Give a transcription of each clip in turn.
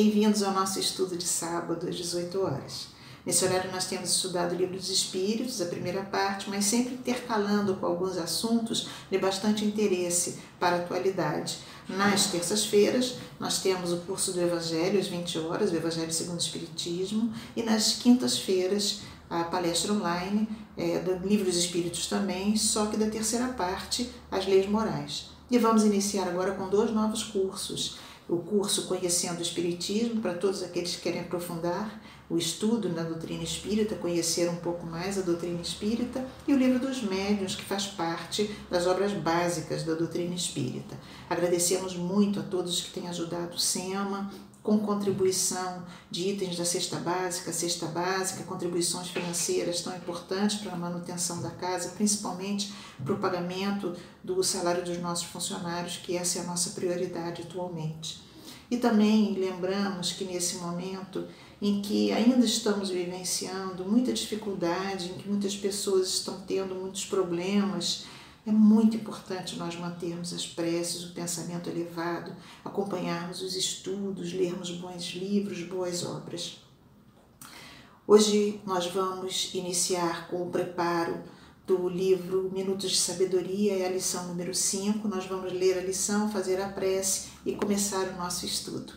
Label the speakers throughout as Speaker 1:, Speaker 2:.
Speaker 1: Bem-vindos ao nosso estudo de sábado às 18 horas. Nesse horário nós temos estudado o Livro dos Espíritos, a primeira parte, mas sempre intercalando com alguns assuntos de bastante interesse para a atualidade. Nas terças-feiras nós temos o curso do Evangelho às 20 horas, o Evangelho segundo o Espiritismo, e nas quintas-feiras a palestra online é, do Livro dos Espíritos também, só que da terceira parte, as leis morais. E vamos iniciar agora com dois novos cursos o curso Conhecendo o Espiritismo, para todos aqueles que querem aprofundar o estudo na doutrina espírita, conhecer um pouco mais a doutrina espírita, e o livro dos médiuns, que faz parte das obras básicas da doutrina espírita. Agradecemos muito a todos que têm ajudado o SEMA, com contribuição de itens da cesta básica, cesta básica, contribuições financeiras tão importantes para a manutenção da casa, principalmente para o pagamento do salário dos nossos funcionários, que essa é a nossa prioridade atualmente. E também lembramos que nesse momento em que ainda estamos vivenciando muita dificuldade, em que muitas pessoas estão tendo muitos problemas, é muito importante nós mantermos as preces, o pensamento elevado, acompanharmos os estudos, lermos bons livros, boas obras. Hoje nós vamos iniciar com o preparo do livro Minutos de Sabedoria, é a lição número 5. Nós vamos ler a lição, fazer a prece e começar o nosso estudo.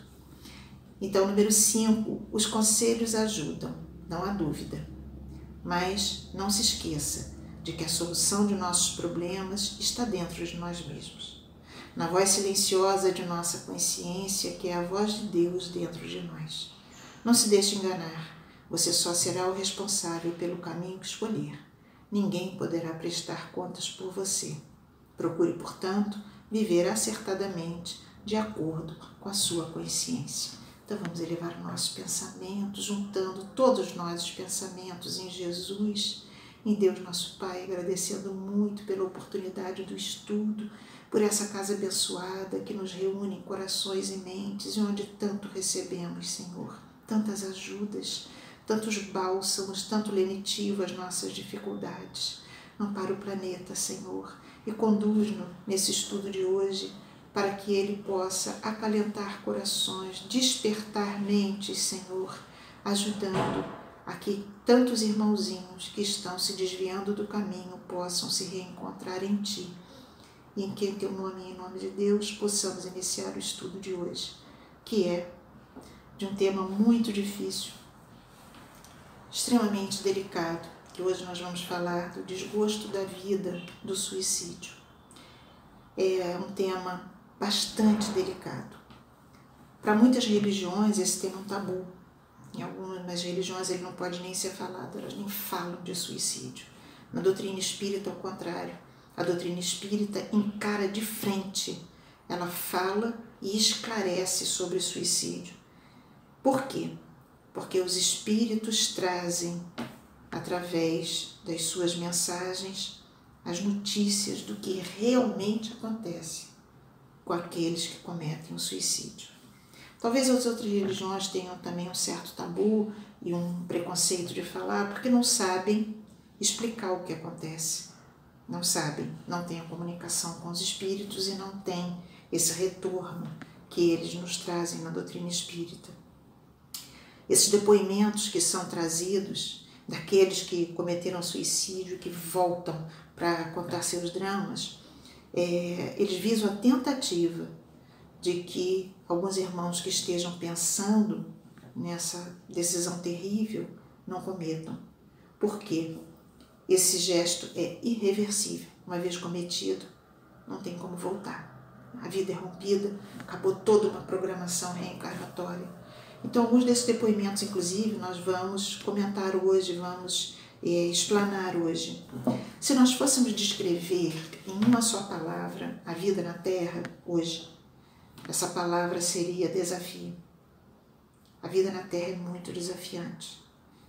Speaker 1: Então, número 5, os conselhos ajudam, não há dúvida. Mas não se esqueça, de que a solução de nossos problemas está dentro de nós mesmos. Na voz silenciosa de nossa consciência, que é a voz de Deus dentro de nós. Não se deixe enganar, você só será o responsável pelo caminho que escolher. Ninguém poderá prestar contas por você. Procure, portanto, viver acertadamente, de acordo com a sua consciência. Então vamos elevar o nosso pensamento, juntando todos nós os pensamentos em Jesus em Deus nosso Pai, agradecendo muito pela oportunidade do estudo, por essa casa abençoada que nos reúne em corações e mentes, e onde tanto recebemos, Senhor, tantas ajudas, tantos bálsamos, tanto lenitivo às nossas dificuldades. Ampara o planeta, Senhor, e conduz-nos nesse estudo de hoje para que ele possa acalentar corações, despertar mentes, Senhor, ajudando a que tantos irmãozinhos que estão se desviando do caminho possam se reencontrar em Ti e em que em Teu nome e em nome de Deus possamos iniciar o estudo de hoje, que é de um tema muito difícil, extremamente delicado, que hoje nós vamos falar do desgosto da vida, do suicídio. É um tema bastante delicado. Para muitas religiões, esse tema é um tabu em algumas religiões ele não pode nem ser falado, elas nem falam de suicídio. Na doutrina espírita, ao contrário, a doutrina espírita encara de frente, ela fala e esclarece sobre o suicídio. Por quê? Porque os espíritos trazem, através das suas mensagens, as notícias do que realmente acontece com aqueles que cometem o suicídio. Talvez as outras religiões tenham também um certo tabu e um preconceito de falar, porque não sabem explicar o que acontece. Não sabem, não têm a comunicação com os espíritos e não têm esse retorno que eles nos trazem na doutrina espírita. Esses depoimentos que são trazidos daqueles que cometeram suicídio, que voltam para contar seus dramas, é, eles visam a tentativa de que alguns irmãos que estejam pensando nessa decisão terrível não cometam. Por quê? Esse gesto é irreversível. Uma vez cometido, não tem como voltar. A vida é rompida, acabou toda uma programação reencarnatória. Então, alguns desses depoimentos, inclusive, nós vamos comentar hoje, vamos é, explanar hoje. Se nós fôssemos descrever em uma só palavra a vida na Terra hoje, essa palavra seria desafio. A vida na Terra é muito desafiante.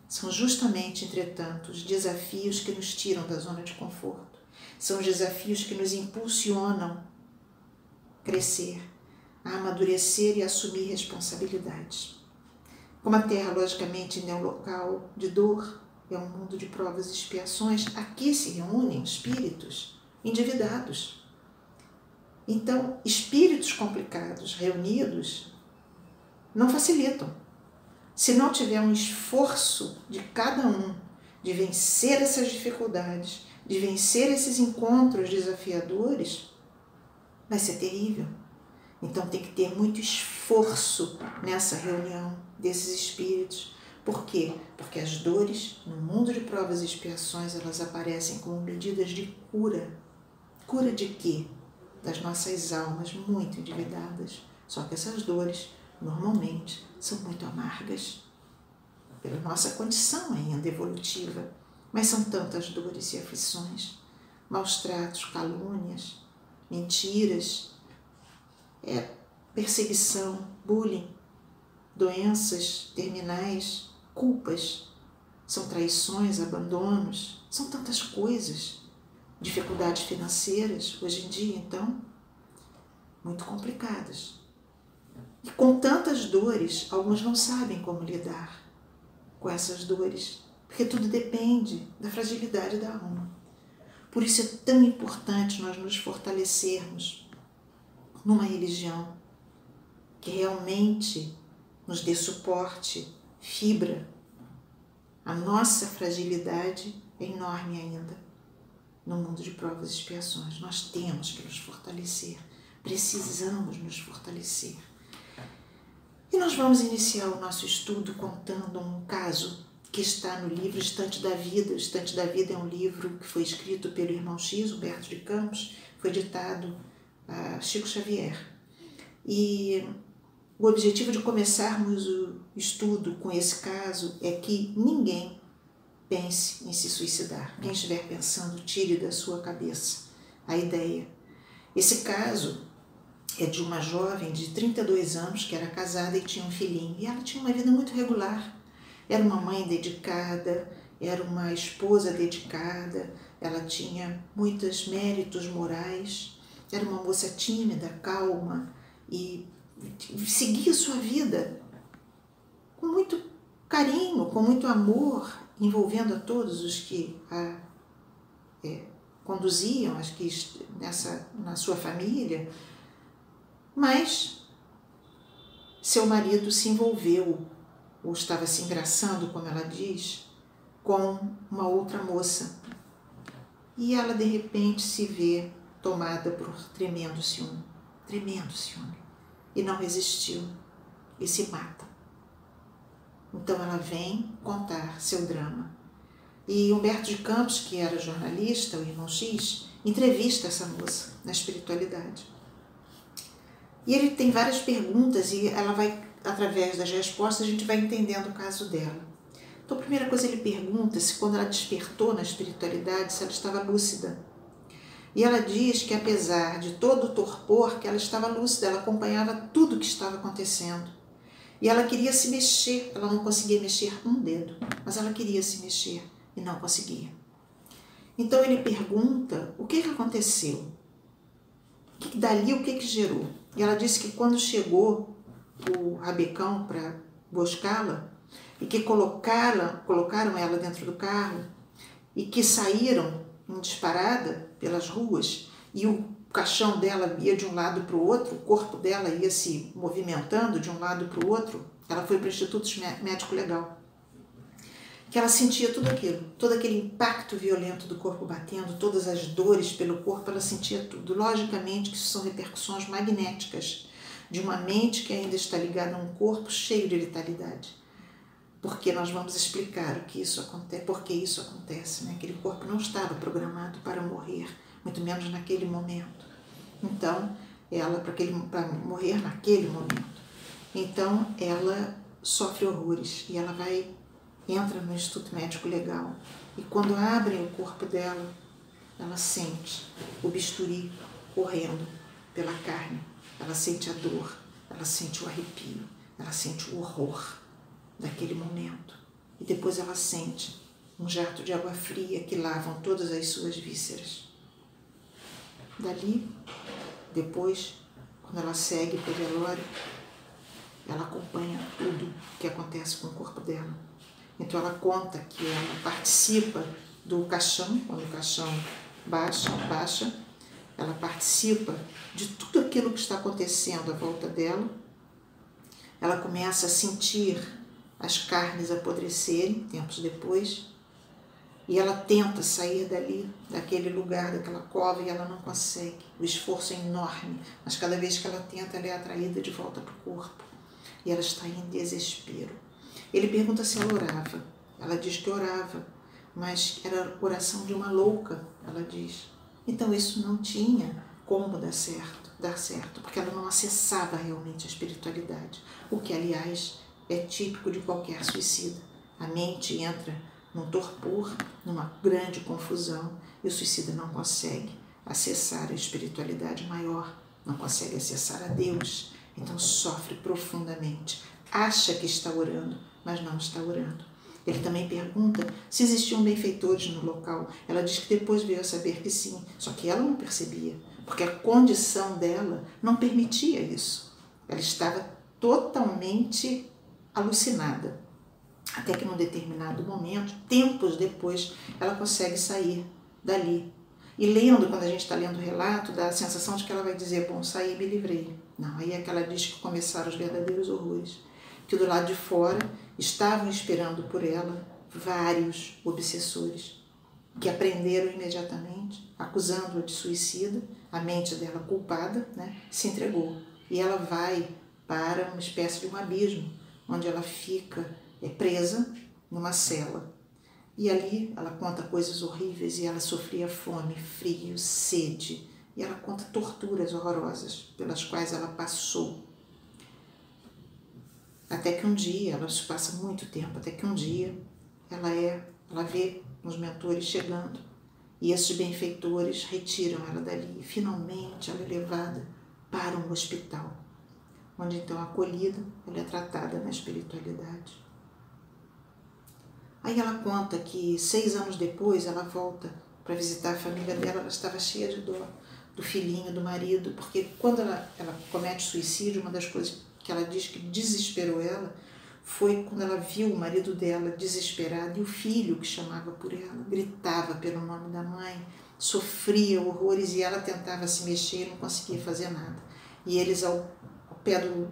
Speaker 1: São justamente, entretanto, os desafios que nos tiram da zona de conforto. São os desafios que nos impulsionam a crescer, a amadurecer e a assumir responsabilidades. Como a Terra, logicamente, ainda é um local de dor, é um mundo de provas e expiações, aqui se reúnem espíritos endividados então, espíritos complicados reunidos não facilitam. Se não tiver um esforço de cada um de vencer essas dificuldades, de vencer esses encontros desafiadores, vai ser terrível. Então tem que ter muito esforço nessa reunião desses espíritos. Por quê? Porque as dores no mundo de provas e expiações elas aparecem como medidas de cura. Cura de quê? Das nossas almas muito endividadas. Só que essas dores normalmente são muito amargas. Pela nossa condição ainda evolutiva, mas são tantas dores e aflições, maus tratos, calúnias, mentiras, é, perseguição, bullying, doenças terminais, culpas, são traições, abandonos, são tantas coisas, dificuldades financeiras hoje em dia, então, muito complicadas. E com tantas dores, alguns não sabem como lidar com essas dores, porque tudo depende da fragilidade da alma. Por isso é tão importante nós nos fortalecermos numa religião que realmente nos dê suporte, fibra. A nossa fragilidade é enorme ainda no mundo de provas e expiações. Nós temos que nos fortalecer, precisamos nos fortalecer. E nós vamos iniciar o nosso estudo contando um caso que está no livro Estante da Vida. Estante da Vida é um livro que foi escrito pelo irmão X, Humberto de Campos, foi ditado a Chico Xavier. E o objetivo de começarmos o estudo com esse caso é que ninguém pense em se suicidar. Quem estiver pensando, tire da sua cabeça a ideia. Esse caso é de uma jovem de 32 anos que era casada e tinha um filhinho. E ela tinha uma vida muito regular. Era uma mãe dedicada, era uma esposa dedicada, ela tinha muitos méritos morais, era uma moça tímida, calma e seguia sua vida com muito carinho, com muito amor, envolvendo a todos os que a é, conduziam, as que nessa na sua família mas seu marido se envolveu, ou estava se engraçando, como ela diz, com uma outra moça. E ela de repente se vê tomada por tremendo ciúme, tremendo ciúme, e não resistiu e se mata. Então ela vem contar seu drama. E Humberto de Campos, que era jornalista, o irmão X, entrevista essa moça na espiritualidade. E ele tem várias perguntas e ela vai, através das respostas, a gente vai entendendo o caso dela. Então, a primeira coisa ele pergunta se quando ela despertou na espiritualidade, se ela estava lúcida. E ela diz que apesar de todo o torpor, que ela estava lúcida, ela acompanhava tudo o que estava acontecendo. E ela queria se mexer, ela não conseguia mexer um dedo, mas ela queria se mexer e não conseguia. Então ele pergunta o que, que aconteceu, dali o que, que gerou. E ela disse que quando chegou o rabecão para buscá-la, e que colocaram, colocaram ela dentro do carro, e que saíram em disparada pelas ruas, e o caixão dela ia de um lado para o outro, o corpo dela ia se movimentando de um lado para o outro, ela foi para o Instituto Médico Legal que ela sentia tudo aquilo, todo aquele impacto violento do corpo batendo, todas as dores pelo corpo, ela sentia tudo. Logicamente que isso são repercussões magnéticas de uma mente que ainda está ligada a um corpo cheio de letalidade. Porque nós vamos explicar o que isso acontece, por que isso acontece, né? Aquele corpo não estava programado para morrer, muito menos naquele momento. Então, ela para morrer naquele momento. Então, ela sofre horrores e ela vai entra no Instituto Médico Legal e quando abrem o corpo dela, ela sente o bisturi correndo pela carne, ela sente a dor, ela sente o arrepio, ela sente o horror daquele momento. E depois ela sente um jato de água fria que lavam todas as suas vísceras. Dali, depois, quando ela segue para o velório, ela acompanha tudo que acontece com o corpo dela então ela conta que ela participa do caixão, quando o caixão baixa, baixa, ela participa de tudo aquilo que está acontecendo à volta dela. ela começa a sentir as carnes apodrecerem tempos depois e ela tenta sair dali, daquele lugar, daquela cova, e ela não consegue. O esforço é enorme, mas cada vez que ela tenta, ela é atraída de volta para o corpo. E ela está em desespero. Ele pergunta se ela orava. Ela diz que orava, mas era oração de uma louca, ela diz. Então isso não tinha como dar certo, dar certo, porque ela não acessava realmente a espiritualidade, o que aliás é típico de qualquer suicida. A mente entra num torpor, numa grande confusão, e o suicida não consegue acessar a espiritualidade maior, não consegue acessar a Deus, então sofre profundamente. Acha que está orando, mas não está orando. Ele também pergunta se existiam benfeitores no local. Ela diz que depois veio a saber que sim, só que ela não percebia, porque a condição dela não permitia isso. Ela estava totalmente alucinada. Até que num determinado momento, tempos depois, ela consegue sair dali. E lendo, quando a gente está lendo o relato, dá a sensação de que ela vai dizer: Bom, saí e me livrei. Não, aí é que ela diz que começaram os verdadeiros horrores. Que do lado de fora estavam esperando por ela vários obsessores, que aprenderam imediatamente, acusando-a de suicida, a mente dela culpada, né, se entregou. E ela vai para uma espécie de um abismo, onde ela fica é presa numa cela. E ali ela conta coisas horríveis e ela sofria fome, frio, sede. E ela conta torturas horrorosas pelas quais ela passou. Até que um dia, ela se passa muito tempo, até que um dia ela é, ela vê os mentores chegando e esses benfeitores retiram ela dali. E finalmente ela é levada para um hospital, onde então acolhida ela é tratada na espiritualidade. Aí ela conta que seis anos depois ela volta para visitar a família dela, ela estava cheia de dor do filhinho, do marido, porque quando ela, ela comete suicídio, uma das coisas que ela diz que desesperou ela foi quando ela viu o marido dela desesperado e o filho que chamava por ela, gritava pelo nome da mãe, sofria horrores e ela tentava se mexer e não conseguia fazer nada. E eles ao, ao pé do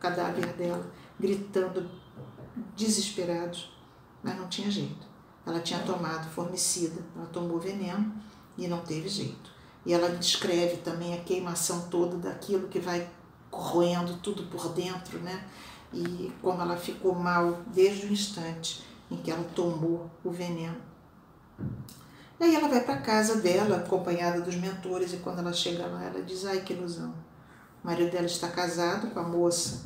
Speaker 1: cadáver dela, gritando desesperados mas não tinha jeito. Ela tinha tomado formicida, ela tomou veneno e não teve jeito. E ela descreve também a queimação toda daquilo que vai corroendo tudo por dentro, né? E como ela ficou mal desde o instante em que ela tomou o veneno. E aí ela vai para casa dela, acompanhada dos mentores, e quando ela chega lá, ela diz: Ai, que ilusão. O marido dela está casado com a moça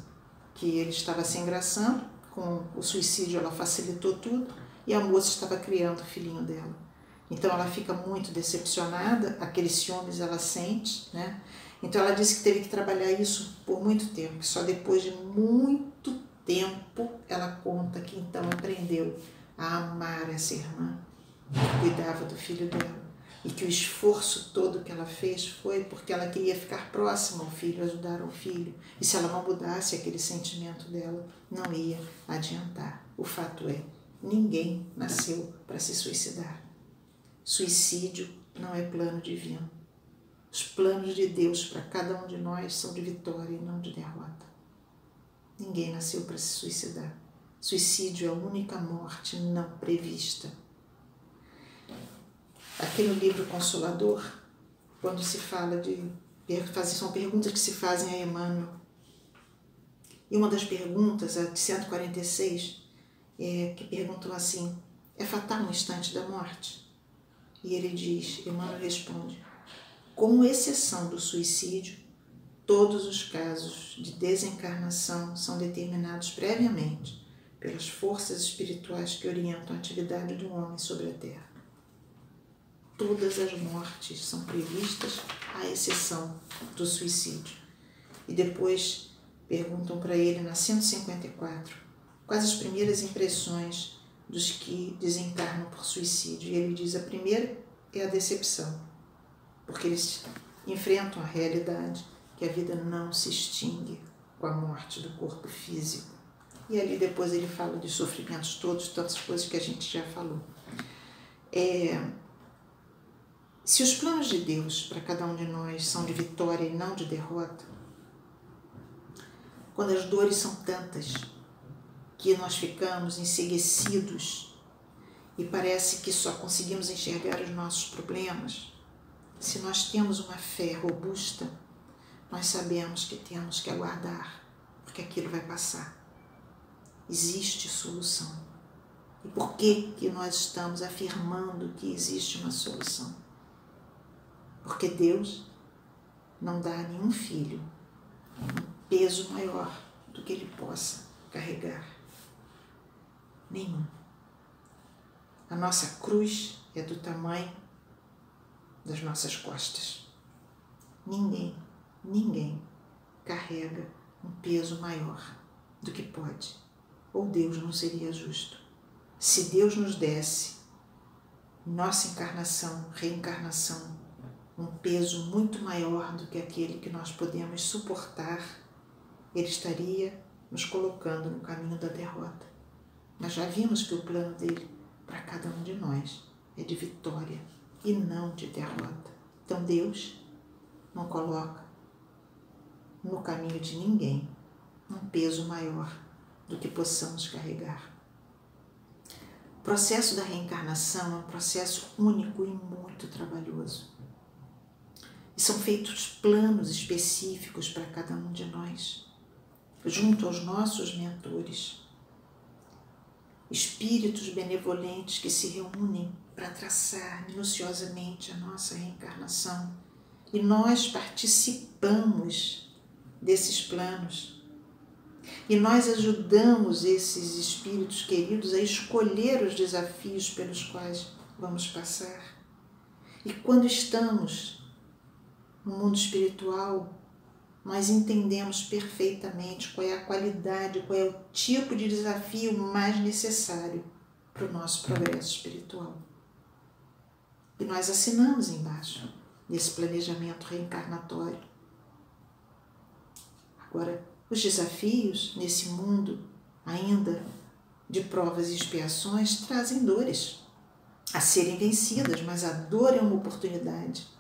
Speaker 1: que ele estava se engraçando, com o suicídio ela facilitou tudo e a moça estava criando o filhinho dela. Então ela fica muito decepcionada, aqueles ciúmes ela sente, né? Então ela disse que teve que trabalhar isso por muito tempo, que só depois de muito tempo ela conta que então aprendeu a amar essa irmã que cuidava do filho dela e que o esforço todo que ela fez foi porque ela queria ficar próxima ao filho, ajudar o filho. E se ela não mudasse aquele sentimento dela, não ia adiantar. O fato é, ninguém nasceu para se suicidar. Suicídio não é plano divino. Os planos de Deus para cada um de nós são de vitória e não de derrota. Ninguém nasceu para se suicidar. Suicídio é a única morte não prevista aqui no livro Consolador, quando se fala de. São perguntas que se fazem a Emmanuel. E uma das perguntas, a de 146, é, que perguntam assim: é fatal um instante da morte? E ele diz, Emmanuel responde: com exceção do suicídio, todos os casos de desencarnação são determinados previamente pelas forças espirituais que orientam a atividade do homem sobre a Terra todas as mortes são previstas, à exceção do suicídio. E depois perguntam para ele, na 154, quais as primeiras impressões dos que desencarnam por suicídio. E ele diz: a primeira é a decepção, porque eles enfrentam a realidade que a vida não se extingue com a morte do corpo físico. E ali depois ele fala de sofrimentos todos, tantas coisas que a gente já falou. É, se os planos de Deus para cada um de nós são de vitória e não de derrota, quando as dores são tantas que nós ficamos enseguecidos e parece que só conseguimos enxergar os nossos problemas, se nós temos uma fé robusta, nós sabemos que temos que aguardar, porque aquilo vai passar. Existe solução. E por que, que nós estamos afirmando que existe uma solução? Porque Deus não dá a nenhum filho um peso maior do que ele possa carregar. Nenhum. A nossa cruz é do tamanho das nossas costas. Ninguém, ninguém carrega um peso maior do que pode. Ou Deus não seria justo. Se Deus nos desse nossa encarnação, reencarnação, um peso muito maior do que aquele que nós podemos suportar, ele estaria nos colocando no caminho da derrota. Nós já vimos que o plano dele para cada um de nós é de vitória e não de derrota. Então Deus não coloca no caminho de ninguém um peso maior do que possamos carregar. O processo da reencarnação é um processo único e muito trabalhoso. E são feitos planos específicos para cada um de nós, junto aos nossos mentores, espíritos benevolentes que se reúnem para traçar minuciosamente a nossa reencarnação. E nós participamos desses planos. E nós ajudamos esses espíritos queridos a escolher os desafios pelos quais vamos passar. E quando estamos no mundo espiritual, nós entendemos perfeitamente qual é a qualidade, qual é o tipo de desafio mais necessário para o nosso progresso espiritual. E nós assinamos embaixo nesse planejamento reencarnatório. Agora, os desafios nesse mundo ainda de provas e expiações trazem dores a serem vencidas, mas a dor é uma oportunidade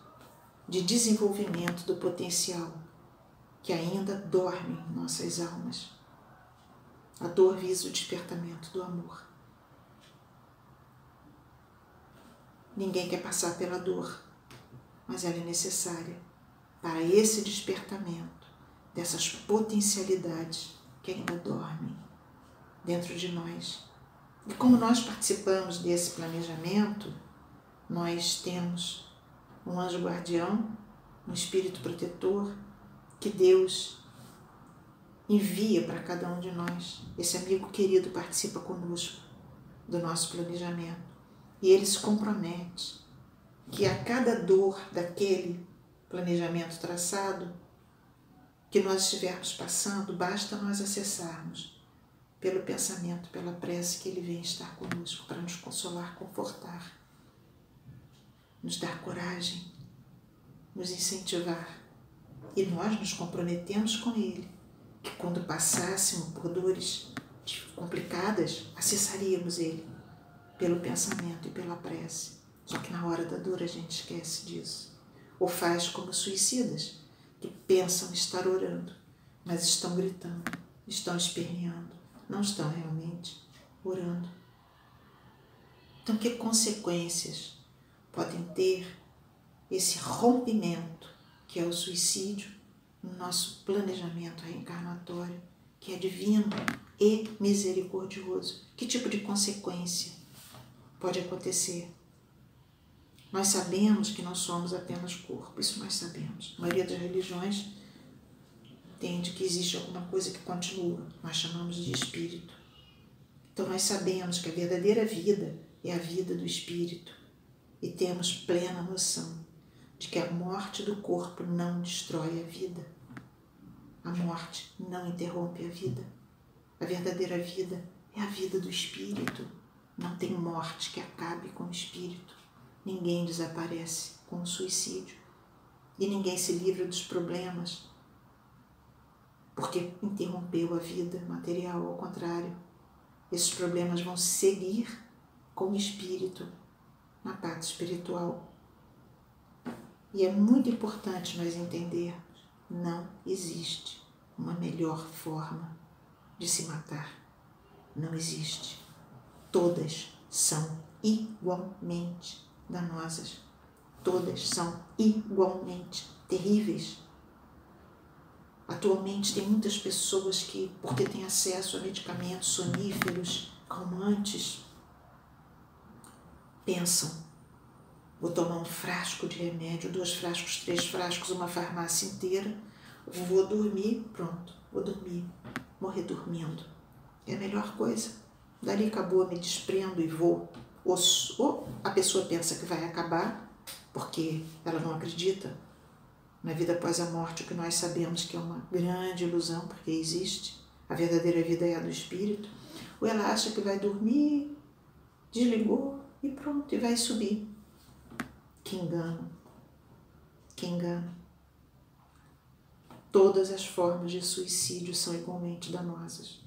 Speaker 1: de desenvolvimento do potencial que ainda dorme em nossas almas. A dor visa o despertamento do amor. Ninguém quer passar pela dor, mas ela é necessária para esse despertamento dessas potencialidades que ainda dormem dentro de nós. E como nós participamos desse planejamento, nós temos um anjo guardião, um espírito protetor que Deus envia para cada um de nós. Esse amigo querido participa conosco do nosso planejamento. E ele se compromete que a cada dor daquele planejamento traçado que nós estivermos passando, basta nós acessarmos pelo pensamento, pela prece que ele vem estar conosco para nos consolar, confortar, nos dar coragem, nos incentivar. E nós nos comprometemos com ele que quando passássemos por dores complicadas, acessaríamos ele pelo pensamento e pela prece. Só que na hora da dor a gente esquece disso. Ou faz como suicidas, que pensam estar orando, mas estão gritando, estão esperneando, não estão realmente orando. Então, que consequências podem ter esse rompimento que é o suicídio no nosso planejamento reencarnatório, que é divino e misericordioso? Que tipo de consequência pode acontecer. Nós sabemos que não somos apenas corpo, isso nós sabemos. A maioria das religiões entende que existe alguma coisa que continua, nós chamamos de espírito. Então nós sabemos que a verdadeira vida é a vida do espírito e temos plena noção de que a morte do corpo não destrói a vida. A morte não interrompe a vida. A verdadeira vida é a vida do espírito. Não tem morte que acabe com o espírito. Ninguém desaparece com o suicídio. E ninguém se livra dos problemas porque interrompeu a vida material. Ao contrário, esses problemas vão seguir com o espírito na parte espiritual. E é muito importante nós entendermos: não existe uma melhor forma de se matar. Não existe. Todas são igualmente danosas. Todas são igualmente terríveis. Atualmente tem muitas pessoas que, porque têm acesso a medicamentos soníferos, calmantes, pensam: vou tomar um frasco de remédio, dois frascos, três frascos, uma farmácia inteira, vou dormir, pronto, vou dormir, morrer dormindo. É a melhor coisa. Dali acabou, me desprendo e vou. Ou, a pessoa pensa que vai acabar, porque ela não acredita na vida após a morte, o que nós sabemos que é uma grande ilusão, porque existe. A verdadeira vida é a do espírito. Ou ela acha que vai dormir, desligou e pronto, e vai subir. Que engano. Que engano. Todas as formas de suicídio são igualmente danosas.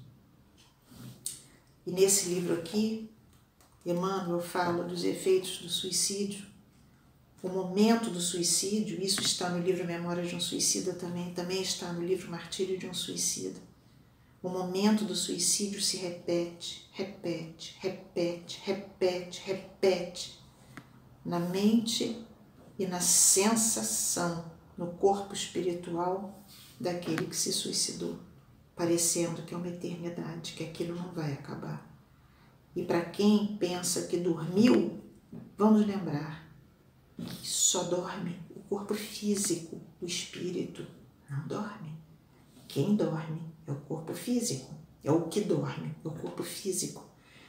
Speaker 1: E nesse livro aqui, Emmanuel fala dos efeitos do suicídio, o momento do suicídio, isso está no livro Memória de um Suicida também, também está no livro Martírio de um Suicida. O momento do suicídio se repete, repete, repete, repete, repete na mente e na sensação, no corpo espiritual daquele que se suicidou, parecendo que é uma eternidade, que aquilo não vai acabar. E para quem pensa que dormiu, vamos lembrar que só dorme o corpo físico, o espírito não dorme. Quem dorme é o corpo físico, é o que dorme, é o corpo físico.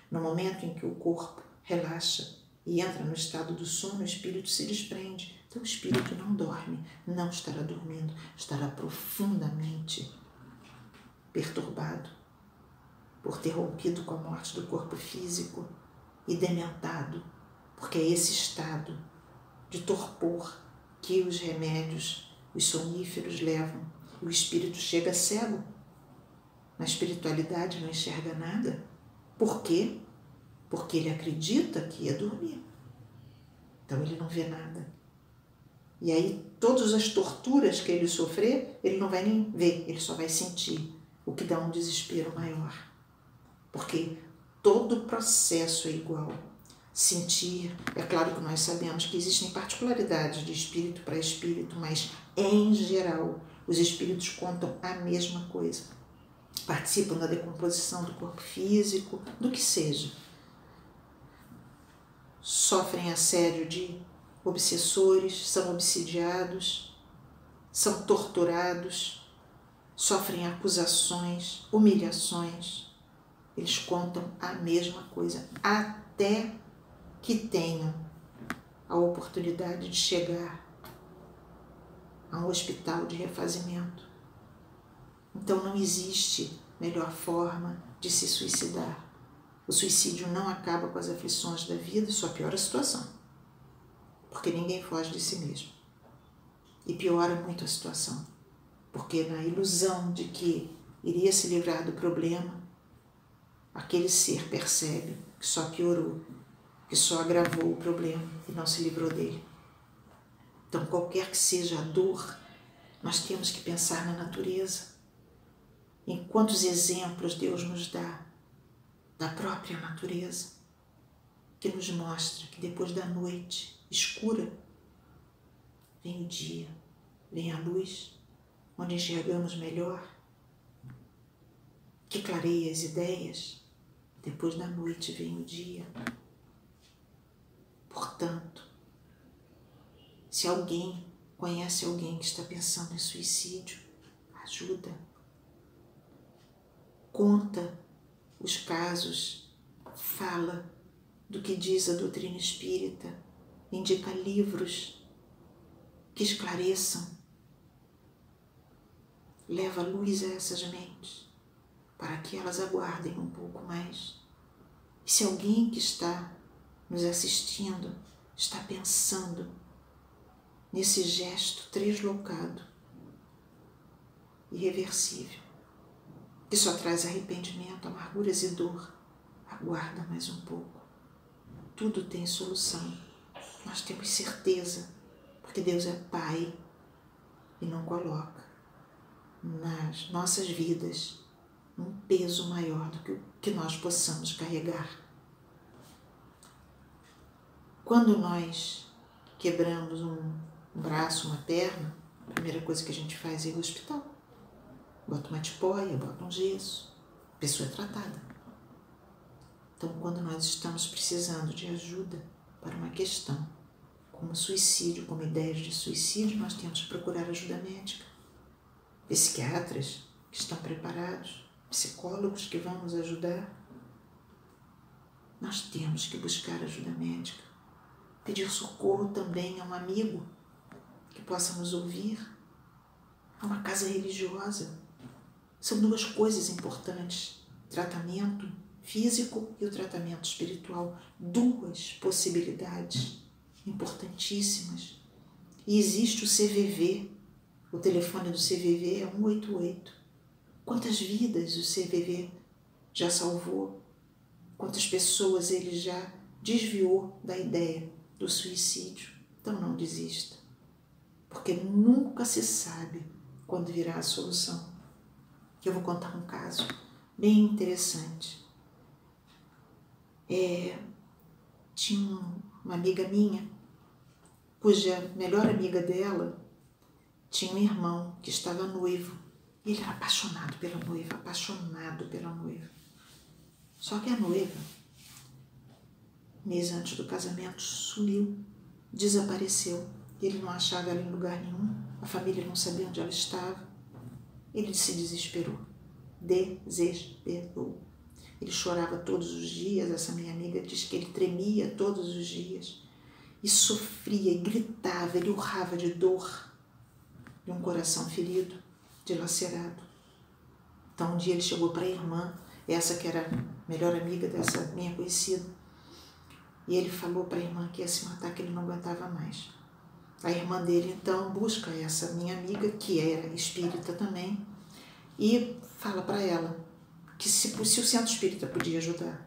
Speaker 1: No momento em que o corpo relaxa e entra no estado do sono, o espírito se desprende. Então o espírito não dorme, não estará dormindo, estará profundamente perturbado por ter rompido com a morte do corpo físico e dementado, porque é esse estado de torpor que os remédios, os soníferos levam. O espírito chega cego. Na espiritualidade não enxerga nada. Por quê? Porque ele acredita que ia dormir. Então ele não vê nada. E aí todas as torturas que ele sofrer, ele não vai nem ver, ele só vai sentir, o que dá um desespero maior. Porque todo processo é igual sentir. É claro que nós sabemos que existem particularidades de espírito para espírito, mas em geral os espíritos contam a mesma coisa. Participam da decomposição do corpo físico, do que seja. Sofrem assédio de obsessores, são obsidiados, são torturados, sofrem acusações, humilhações. Eles contam a mesma coisa, até que tenham a oportunidade de chegar a um hospital de refazimento. Então não existe melhor forma de se suicidar. O suicídio não acaba com as aflições da vida, só piora a situação. Porque ninguém foge de si mesmo. E piora muito a situação. Porque na ilusão de que iria se livrar do problema, aquele ser percebe que só piorou que só agravou o problema e não se livrou dele. Então, qualquer que seja a dor, nós temos que pensar na natureza. Em quantos exemplos Deus nos dá da própria natureza, que nos mostra que depois da noite escura vem o dia, vem a luz, onde enxergamos melhor, que clareia as ideias. Depois da noite vem o dia. Portanto, se alguém conhece alguém que está pensando em suicídio, ajuda. Conta os casos, fala do que diz a doutrina espírita, indica livros que esclareçam, leva luz a essas mentes para que elas aguardem um pouco mais. E se alguém que está nos assistindo está pensando nesse gesto translocado, irreversível, que só traz arrependimento, amarguras e dor, aguarda mais um pouco. Tudo tem solução. Nós temos certeza, porque Deus é Pai e não coloca nas nossas vidas um peso maior do que o que nós possamos carregar. Quando nós quebramos um braço, uma perna, a primeira coisa que a gente faz é ir ao hospital. Bota uma tipóia, bota um gesso, a pessoa é tratada. Então, quando nós estamos precisando de ajuda para uma questão, como suicídio, como ideias de suicídio, nós temos que procurar ajuda médica. Psiquiatras que estão preparados, psicólogos que vão nos ajudar. Nós temos que buscar ajuda médica. Pedir socorro também a um amigo que possa nos ouvir, a uma casa religiosa. São duas coisas importantes: tratamento físico e o tratamento espiritual. Duas possibilidades importantíssimas. E existe o CVV, o telefone do CVV é 188. Quantas vidas o CVV já salvou? Quantas pessoas ele já desviou da ideia do suicídio? Então não desista, porque nunca se sabe quando virá a solução. Eu vou contar um caso bem interessante. É, tinha uma amiga minha, cuja melhor amiga dela tinha um irmão que estava noivo. E ele era apaixonado pela noiva, apaixonado pela noiva. Só que a noiva, mês antes do casamento, sumiu, desapareceu. Ele não achava ela em lugar nenhum, a família não sabia onde ela estava. Ele se desesperou, desesperou. Ele chorava todos os dias, essa minha amiga diz que ele tremia todos os dias e sofria e gritava, ele urrava de dor, de um coração ferido, dilacerado. Então um dia ele chegou para a irmã, essa que era a melhor amiga dessa minha conhecida, e ele falou para a irmã que ia se matar, que ele não aguentava mais. A irmã dele então busca essa minha amiga, que era espírita também, e fala para ela que se, se o centro espírita podia ajudar.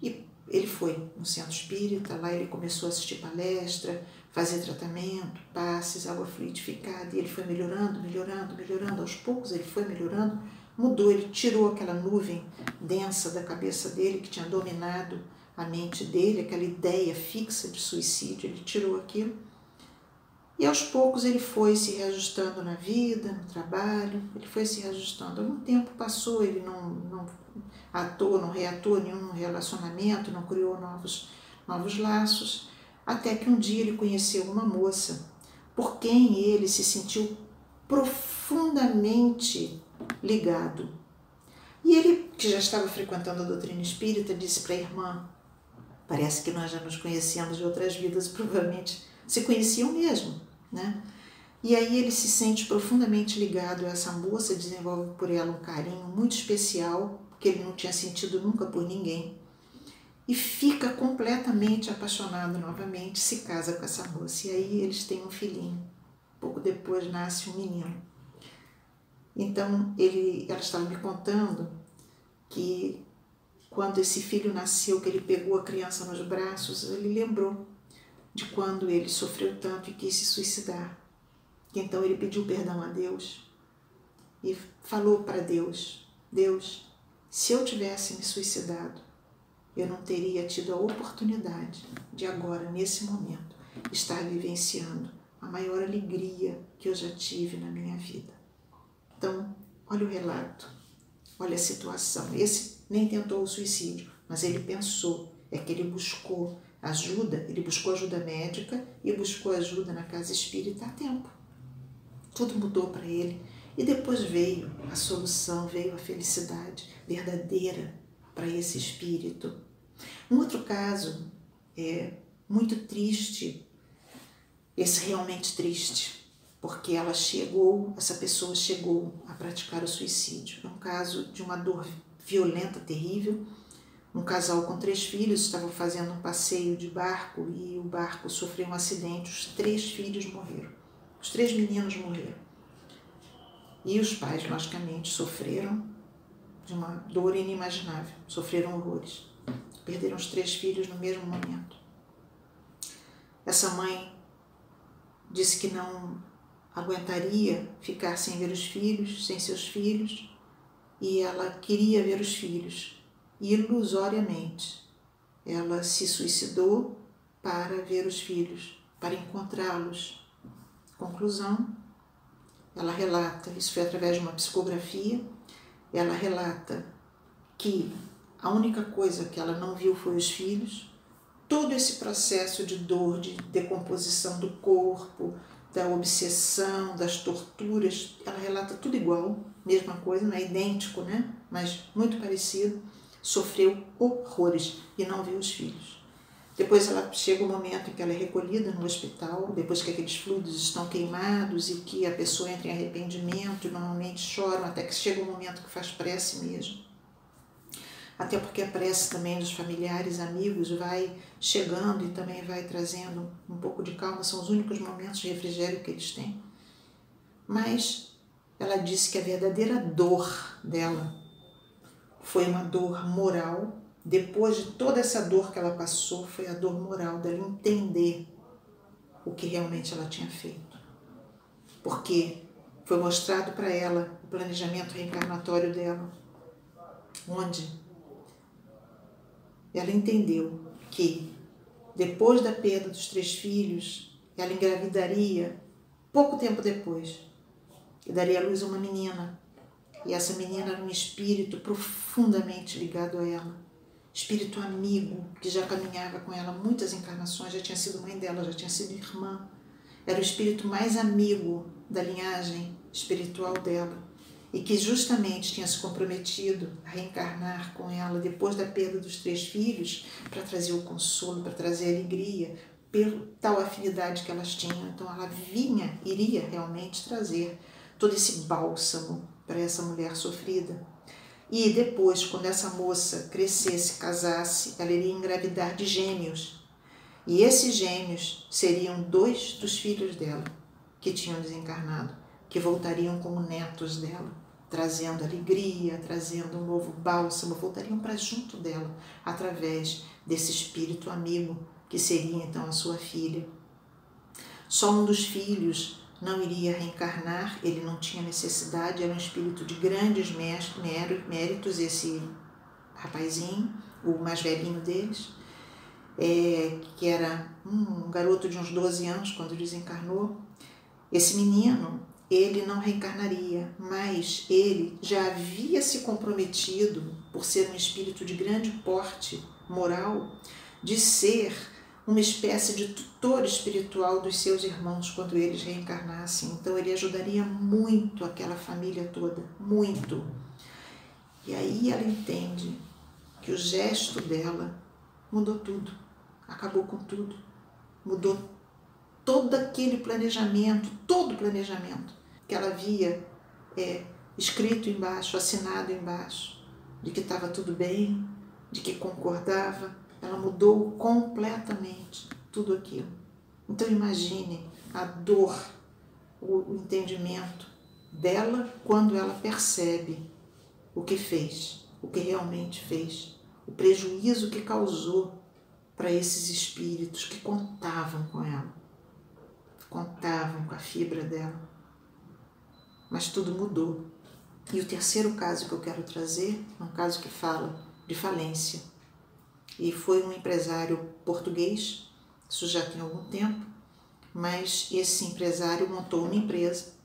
Speaker 1: E ele foi no centro espírita, lá ele começou a assistir palestra, fazer tratamento, passes, água fluidificada, e ele foi melhorando, melhorando, melhorando. Aos poucos ele foi melhorando, mudou, ele tirou aquela nuvem densa da cabeça dele que tinha dominado a mente dele, aquela ideia fixa de suicídio, ele tirou aquilo e aos poucos ele foi se reajustando na vida, no trabalho, ele foi se reajustando. Algum tempo passou, ele não, não atuou, não reatuou nenhum relacionamento, não criou novos, novos laços, até que um dia ele conheceu uma moça por quem ele se sentiu profundamente ligado. E ele, que já estava frequentando a doutrina espírita, disse para a irmã: Parece que nós já nos conhecemos de outras vidas, provavelmente se conheciam mesmo né? E aí ele se sente profundamente ligado a essa moça, desenvolve por ela um carinho muito especial, que ele não tinha sentido nunca por ninguém. E fica completamente apaixonado novamente, se casa com essa moça. E aí eles têm um filhinho. Pouco depois nasce um menino. Então ele, ela estava me contando que quando esse filho nasceu, que ele pegou a criança nos braços, ele lembrou de quando ele sofreu tanto e quis se suicidar. Então ele pediu perdão a Deus e falou para Deus: Deus, se eu tivesse me suicidado, eu não teria tido a oportunidade de agora, nesse momento, estar vivenciando a maior alegria que eu já tive na minha vida. Então, olha o relato, olha a situação. Esse nem tentou o suicídio, mas ele pensou, é que ele buscou ajuda, ele buscou ajuda médica e buscou ajuda na casa espírita a tempo. Tudo mudou para ele e depois veio a solução, veio a felicidade verdadeira para esse espírito. Um outro caso é muito triste, esse realmente triste, porque ela chegou, essa pessoa chegou a praticar o suicídio. É um caso de uma dor violenta, terrível, um casal com três filhos estava fazendo um passeio de barco e o barco sofreu um acidente. Os três filhos morreram. Os três meninos morreram. E os pais, logicamente, sofreram de uma dor inimaginável. Sofreram horrores. Perderam os três filhos no mesmo momento. Essa mãe disse que não aguentaria ficar sem ver os filhos, sem seus filhos, e ela queria ver os filhos, ilusoriamente. Ela se suicidou para ver os filhos, para encontrá-los. Conclusão: ela relata, isso foi através de uma psicografia, ela relata que a única coisa que ela não viu foi os filhos, todo esse processo de dor, de decomposição do corpo, da obsessão, das torturas, ela relata tudo igual, mesma coisa, não é idêntico, né? Mas muito parecido. Sofreu horrores e não viu os filhos. Depois ela chega o momento em que ela é recolhida no hospital, depois que aqueles fluidos estão queimados e que a pessoa entra em arrependimento, normalmente choram até que chega o momento que faz prece mesmo. Até porque a prece também dos familiares, amigos, vai chegando e também vai trazendo um pouco de calma, são os únicos momentos de refrigério que eles têm. Mas ela disse que a verdadeira dor dela foi uma dor moral depois de toda essa dor que ela passou, foi a dor moral dela entender o que realmente ela tinha feito. Porque foi mostrado para ela o planejamento reencarnatório dela, onde ela entendeu que depois da perda dos três filhos, ela engravidaria pouco tempo depois e daria à luz a uma menina. E essa menina era um espírito profundamente ligado a ela espírito amigo que já caminhava com ela muitas encarnações, já tinha sido mãe dela, já tinha sido irmã. Era o espírito mais amigo da linhagem espiritual dela e que justamente tinha se comprometido a reencarnar com ela depois da perda dos três filhos para trazer o consolo, para trazer a alegria, pela tal afinidade que elas tinham. Então ela vinha, iria realmente trazer todo esse bálsamo para essa mulher sofrida. E depois, quando essa moça crescesse, casasse, ela iria engravidar de gêmeos. E esses gêmeos seriam dois dos filhos dela que tinham desencarnado, que voltariam como netos dela, trazendo alegria, trazendo um novo bálsamo, voltariam para junto dela através desse espírito amigo que seria então a sua filha. Só um dos filhos não iria reencarnar, ele não tinha necessidade, era um espírito de grandes méritos, esse rapazinho, o mais velhinho deles, é, que era um garoto de uns 12 anos quando desencarnou. Esse menino, ele não reencarnaria, mas ele já havia se comprometido, por ser um espírito de grande porte moral, de ser uma espécie de tutor espiritual dos seus irmãos quando eles reencarnassem. Então ele ajudaria muito aquela família toda, muito. E aí ela entende que o gesto dela mudou tudo, acabou com tudo, mudou todo aquele planejamento, todo o planejamento que ela havia é, escrito embaixo, assinado embaixo, de que estava tudo bem, de que concordava ela mudou completamente tudo aquilo. Então imagine a dor, o, entendimento dela quando ela percebe o que fez, o que realmente fez, o prejuízo que causou para esses espíritos que contavam com ela, contavam com a fibra dela. Mas tudo mudou. E o terceiro caso que eu quero trazer é um caso que fala de falência e foi um empresário português, isso já tem algum tempo, mas esse empresário montou uma empresa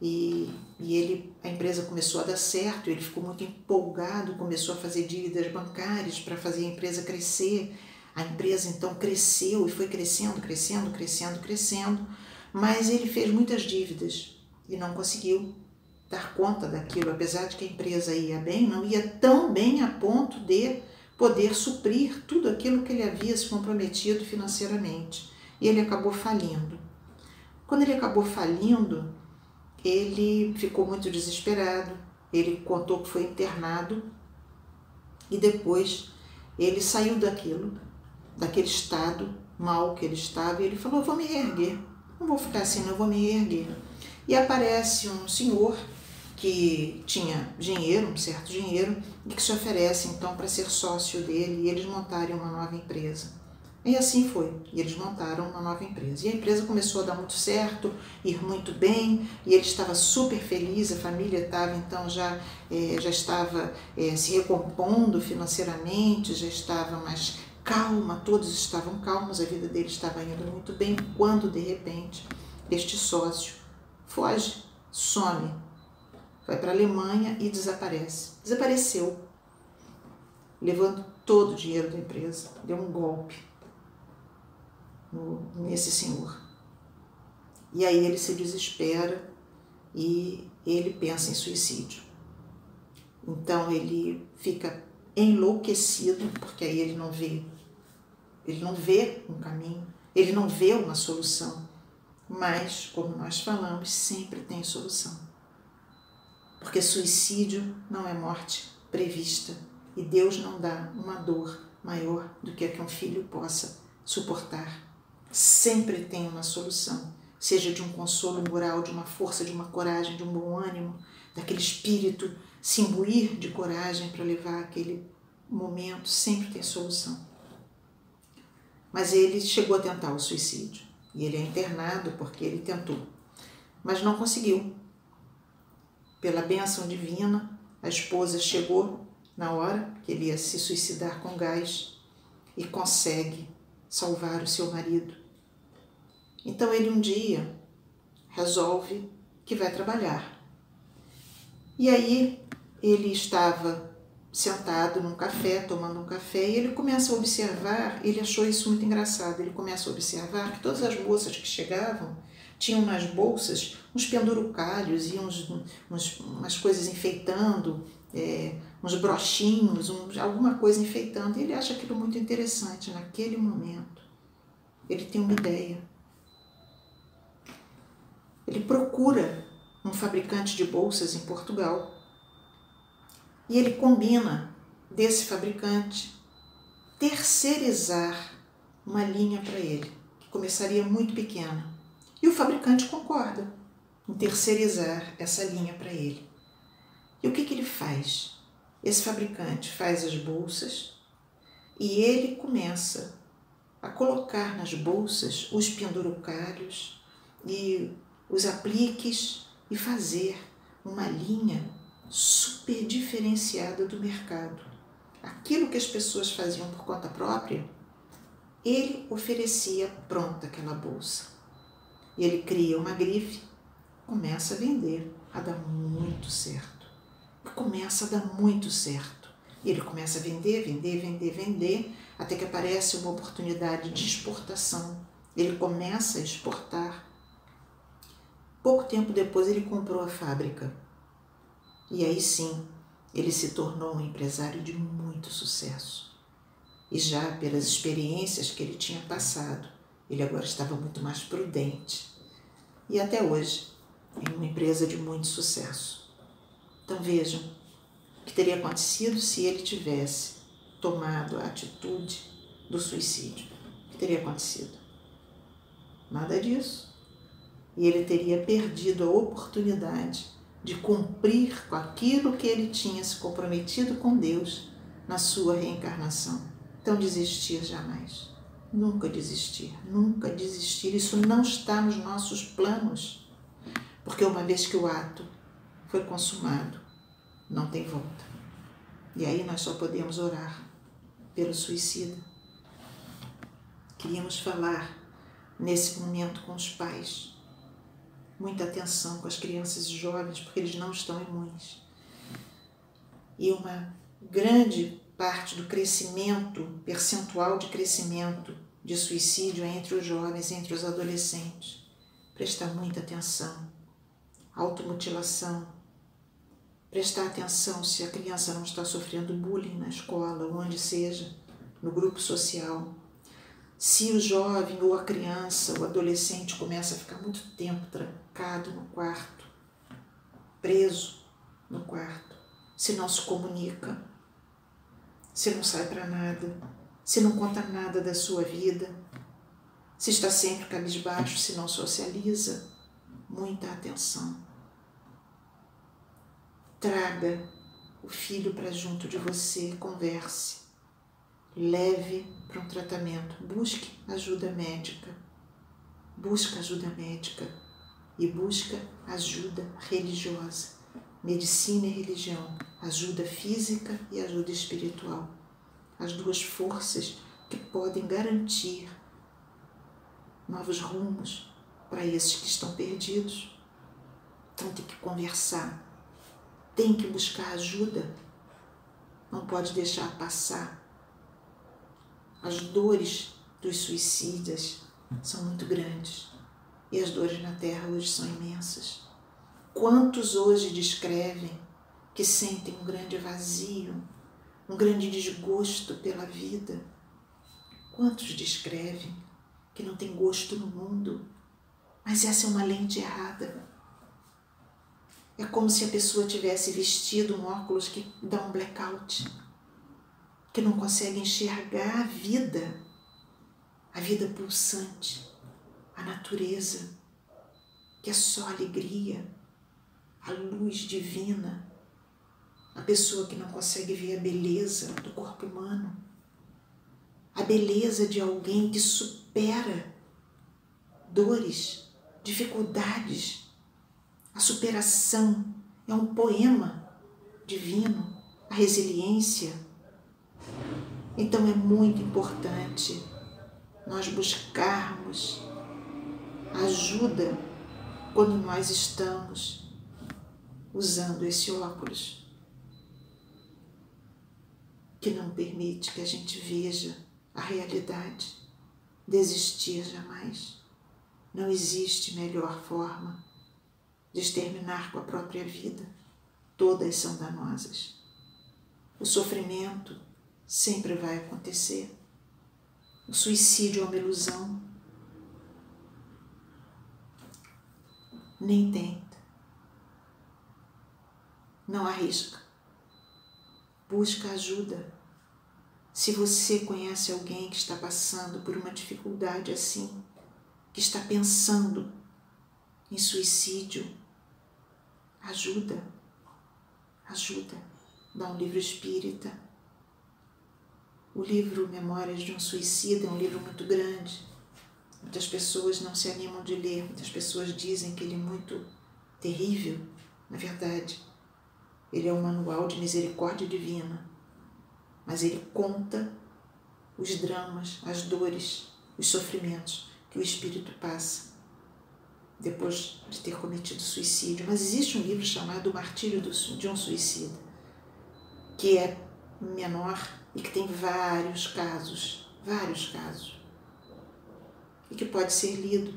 Speaker 1: e, e ele, a empresa começou a dar certo, ele ficou muito empolgado, começou a fazer dívidas bancárias para fazer a empresa crescer. A empresa então cresceu e foi crescendo, crescendo, crescendo, crescendo, mas ele fez muitas dívidas e não conseguiu dar conta daquilo, apesar de que a empresa ia bem, não ia tão bem a ponto de poder suprir tudo aquilo que ele havia se comprometido financeiramente. E ele acabou falindo. Quando ele acabou falindo, ele ficou muito desesperado. Ele contou que foi internado e depois ele saiu daquilo, daquele estado mal que ele estava, e ele falou: vou me reerguer, não vou ficar assim, não, vou me reerguer. E aparece um senhor que tinha dinheiro, um certo dinheiro, e que se oferece então para ser sócio dele e eles montarem uma nova empresa. E assim foi. E eles montaram uma nova empresa. E a empresa começou a dar muito certo, ir muito bem, e ele estava super feliz, a família estava então já, é, já estava é, se recompondo financeiramente, já estava mais calma, todos estavam calmos, a vida dele estava indo muito bem, quando de repente este sócio foge, some, vai para a Alemanha e desaparece. Desapareceu, levando todo o dinheiro da empresa, deu um golpe no, nesse senhor. E aí ele se desespera e ele pensa em suicídio. Então ele fica enlouquecido, porque aí ele não vê, ele não vê um caminho, ele não vê uma solução. Mas, como nós falamos, sempre tem solução. Porque suicídio não é morte prevista e Deus não dá uma dor maior do que a que um filho possa suportar sempre tem uma solução, seja de um consolo moral, de uma força, de uma coragem, de um bom ânimo, daquele espírito se imbuir de coragem para levar aquele momento, sempre tem solução. Mas ele chegou a tentar o suicídio e ele é internado porque ele tentou, mas não conseguiu. Pela benção divina, a esposa chegou na hora que ele ia se suicidar com gás e consegue salvar o seu marido. Então ele um dia resolve que vai trabalhar. E aí ele estava sentado num café, tomando um café, e ele começa a observar, ele achou isso muito engraçado, ele começa a observar que todas as moças que chegavam tinham nas bolsas uns pendurucalhos e uns, uns umas coisas enfeitando, é, uns brochinhos, um, alguma coisa enfeitando. E ele acha aquilo muito interessante naquele momento. Ele tem uma ideia. Ele procura um fabricante de bolsas em Portugal e ele combina desse fabricante terceirizar uma linha para ele, que começaria muito pequena. E o fabricante concorda em terceirizar essa linha para ele. E o que, que ele faz? Esse fabricante faz as bolsas e ele começa a colocar nas bolsas os pendurucários e os apliques e fazer uma linha super diferenciada do mercado. Aquilo que as pessoas faziam por conta própria, ele oferecia pronta aquela bolsa. E ele cria uma grife, começa a vender, a dar muito certo. Começa a dar muito certo. E ele começa a vender, vender, vender, vender, até que aparece uma oportunidade de exportação. Ele começa a exportar. Pouco tempo depois ele comprou a fábrica. E aí sim, ele se tornou um empresário de muito sucesso. E já pelas experiências que ele tinha passado, ele agora estava muito mais prudente. E até hoje, em uma empresa de muito sucesso. Então vejam o que teria acontecido se ele tivesse tomado a atitude do suicídio. O que teria acontecido? Nada disso. E ele teria perdido a oportunidade de cumprir com aquilo que ele tinha se comprometido com Deus na sua reencarnação. Então, desistir jamais. Nunca desistir, nunca desistir. Isso não está nos nossos planos. Porque uma vez que o ato foi consumado, não tem volta. E aí nós só podemos orar pelo suicida. Queríamos falar nesse momento com os pais. Muita atenção com as crianças e jovens, porque eles não estão imunes. E uma grande parte do crescimento, percentual de crescimento de suicídio entre os jovens, entre os adolescentes. Prestar muita atenção. Automutilação, prestar atenção se a criança não está sofrendo bullying na escola, onde seja, no grupo social. Se o jovem ou a criança, o adolescente começa a ficar muito tempo trancado no quarto, preso no quarto, se não se comunica, se não sai para nada, se não conta nada da sua vida, se está sempre cabisbaixo, se não socializa, muita atenção Traga o filho para junto de você, converse. leve para um tratamento. Busque ajuda médica. Busca ajuda médica e busca ajuda religiosa. Medicina e religião, ajuda física e ajuda espiritual. As duas forças que podem garantir novos rumos para esses que estão perdidos. Então tem que conversar, tem que buscar ajuda, não pode deixar passar. As dores dos suicidas são muito grandes e as dores na Terra hoje são imensas. Quantos hoje descrevem que sentem um grande vazio, um grande desgosto pela vida? Quantos descrevem que não tem gosto no mundo? Mas essa é uma lente errada. É como se a pessoa tivesse vestido um óculos que dá um blackout, que não consegue enxergar a vida, a vida pulsante, a natureza, que é só alegria, a luz divina, a pessoa que não consegue ver a beleza do corpo humano, a beleza de alguém que supera dores, dificuldades a superação é um poema divino, a resiliência. Então é muito importante nós buscarmos ajuda quando nós estamos usando esse óculos que não permite que a gente veja a realidade. Desistir jamais. Não existe melhor forma de exterminar com a própria vida. Todas são danosas. O sofrimento sempre vai acontecer. O suicídio é uma ilusão. Nem tenta. Não arrisca. Busca ajuda. Se você conhece alguém que está passando por uma dificuldade assim, que está pensando em suicídio, Ajuda, ajuda. Dá um livro espírita. O livro Memórias de um Suicida é um livro muito grande. Muitas pessoas não se animam de ler, muitas pessoas dizem que ele é muito terrível. Na verdade, ele é um manual de misericórdia divina, mas ele conta os dramas, as dores, os sofrimentos que o espírito passa depois de ter cometido suicídio. Mas existe um livro chamado O Martírio de um Suicida, que é menor e que tem vários casos, vários casos, e que pode ser lido.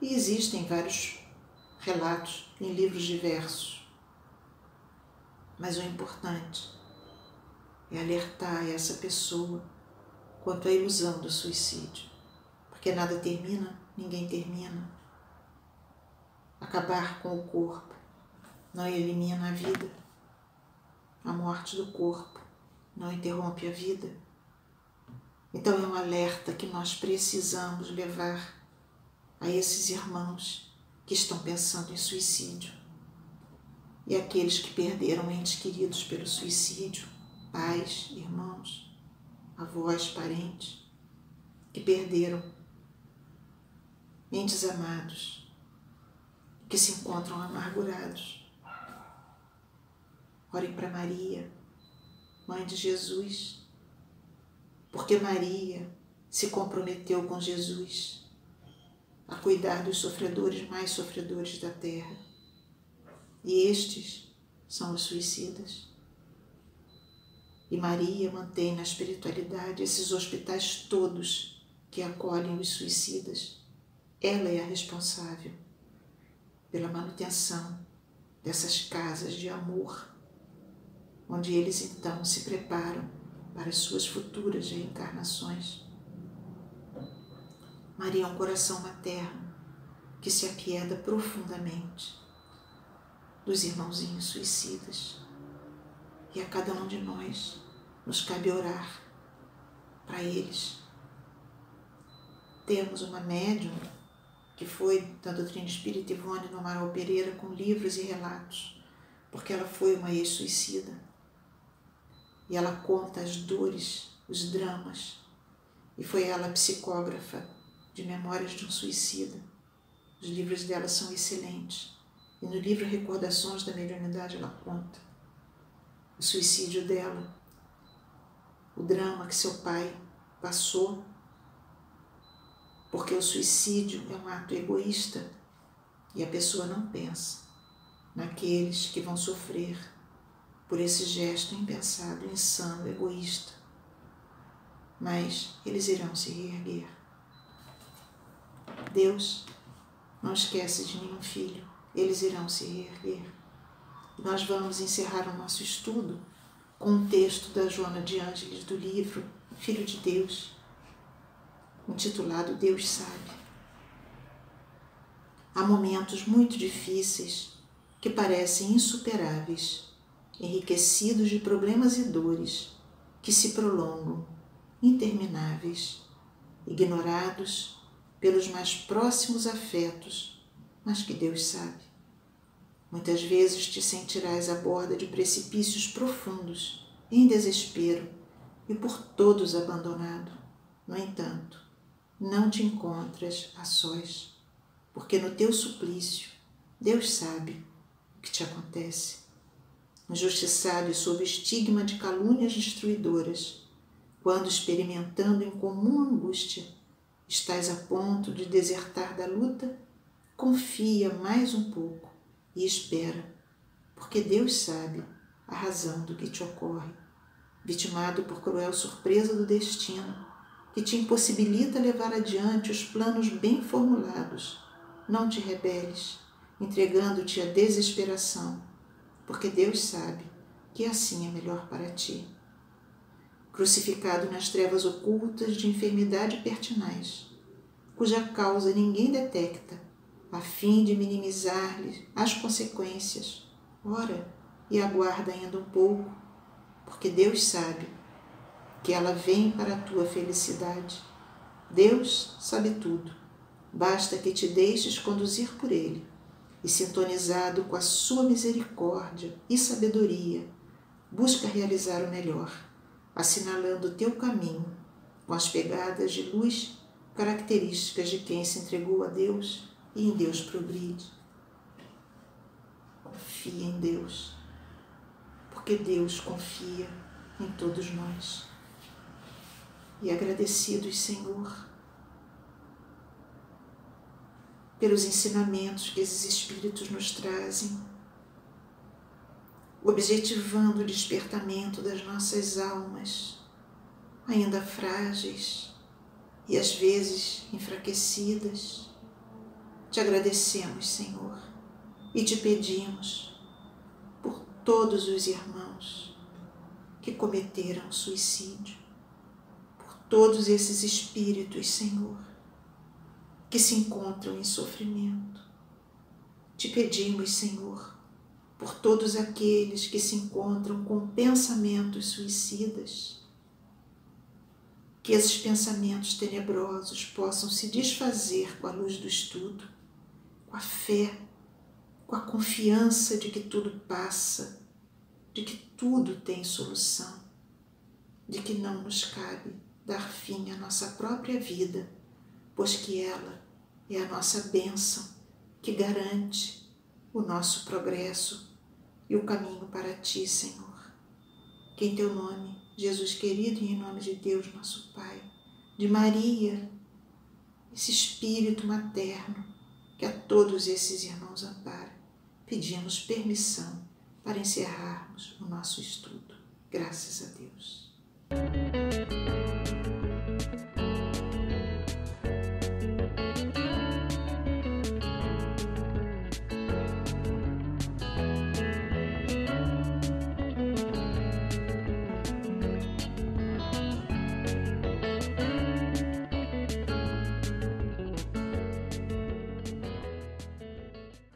Speaker 1: E existem vários relatos em livros diversos. Mas o importante é alertar essa pessoa quanto à ilusão do suicídio. Porque nada termina, ninguém termina acabar com o corpo não elimina a vida. A morte do corpo não interrompe a vida. Então é um alerta que nós precisamos levar a esses irmãos que estão pensando em suicídio e aqueles que perderam entes queridos pelo suicídio, pais, irmãos, avós, parentes, que perderam entes amados que se encontram amargurados. Orem para Maria, Mãe de Jesus, porque Maria se comprometeu com Jesus a cuidar dos sofredores mais sofredores da terra. E estes são os suicidas. E Maria mantém na espiritualidade esses hospitais todos que acolhem os suicidas. Ela é a responsável pela manutenção dessas casas de amor, onde eles então se preparam para as suas futuras reencarnações. Maria é um coração materno que se apieda profundamente dos irmãozinhos suicidas. E a cada um de nós nos cabe orar para eles. Temos uma médium que foi da doutrina espírita Ivone no Amaral Pereira com livros e relatos, porque ela foi uma ex-suicida. E ela conta as dores os dramas, e foi ela psicógrafa de Memórias de um Suicida. Os livros dela são excelentes. E no livro Recordações da Mediunidade ela conta o suicídio dela, o drama que seu pai passou, porque o suicídio é um ato egoísta e a pessoa não pensa naqueles que vão sofrer por esse gesto impensado, insano, egoísta. Mas eles irão se reerguer. Deus não esquece de nenhum filho, eles irão se reerguer. Nós vamos encerrar o nosso estudo com um texto da Joana de Ângeles do livro Filho de Deus, intitulado Deus Sabe. Há momentos muito difíceis que parecem insuperáveis, enriquecidos de problemas e dores que se prolongam, intermináveis, ignorados pelos mais próximos afetos, mas que Deus sabe. Muitas vezes te sentirás à borda de precipícios profundos, em desespero e por todos abandonado. No entanto, não te encontras a sós, porque no teu suplício Deus sabe o que te acontece. Injustiçado e sob estigma de calúnias destruidoras, quando experimentando em comum angústia, estás a ponto de desertar da luta, confia mais um pouco e espera, porque Deus sabe a razão do que te ocorre. Vitimado por cruel surpresa do destino, que te impossibilita levar adiante os planos bem formulados, não te rebeles, entregando-te à desesperação, porque Deus sabe que assim é melhor para ti crucificado nas trevas ocultas de enfermidade pertinaz, cuja causa ninguém detecta, a fim de minimizar-lhe as consequências. Ora, e aguarda ainda um pouco, porque Deus sabe que ela vem para a tua felicidade. Deus sabe tudo. Basta que te deixes conduzir por Ele e, sintonizado com a sua misericórdia e sabedoria, busca realizar o melhor assinalando teu caminho com as pegadas de luz características de quem se entregou a Deus e em Deus progride. Confia em Deus, porque Deus confia em todos nós. E agradecidos, Senhor, pelos ensinamentos que esses Espíritos nos trazem objetivando o despertamento das nossas almas, ainda frágeis e às vezes enfraquecidas. Te agradecemos, Senhor, e te pedimos por todos os irmãos que cometeram suicídio, por todos esses espíritos, Senhor, que se encontram em sofrimento. Te pedimos, Senhor, por todos aqueles que se encontram com pensamentos suicidas. Que esses pensamentos tenebrosos possam se desfazer com a luz do estudo, com a fé, com a confiança de que tudo passa, de que tudo tem solução, de que não nos cabe dar fim à nossa própria vida, pois que ela é a nossa bênção que garante o nosso progresso e o caminho para ti, Senhor. Que em teu nome, Jesus querido, e em nome de Deus, nosso Pai, de Maria, esse Espírito materno que a todos esses irmãos ampara, pedimos permissão para encerrarmos o nosso estudo. Graças a Deus.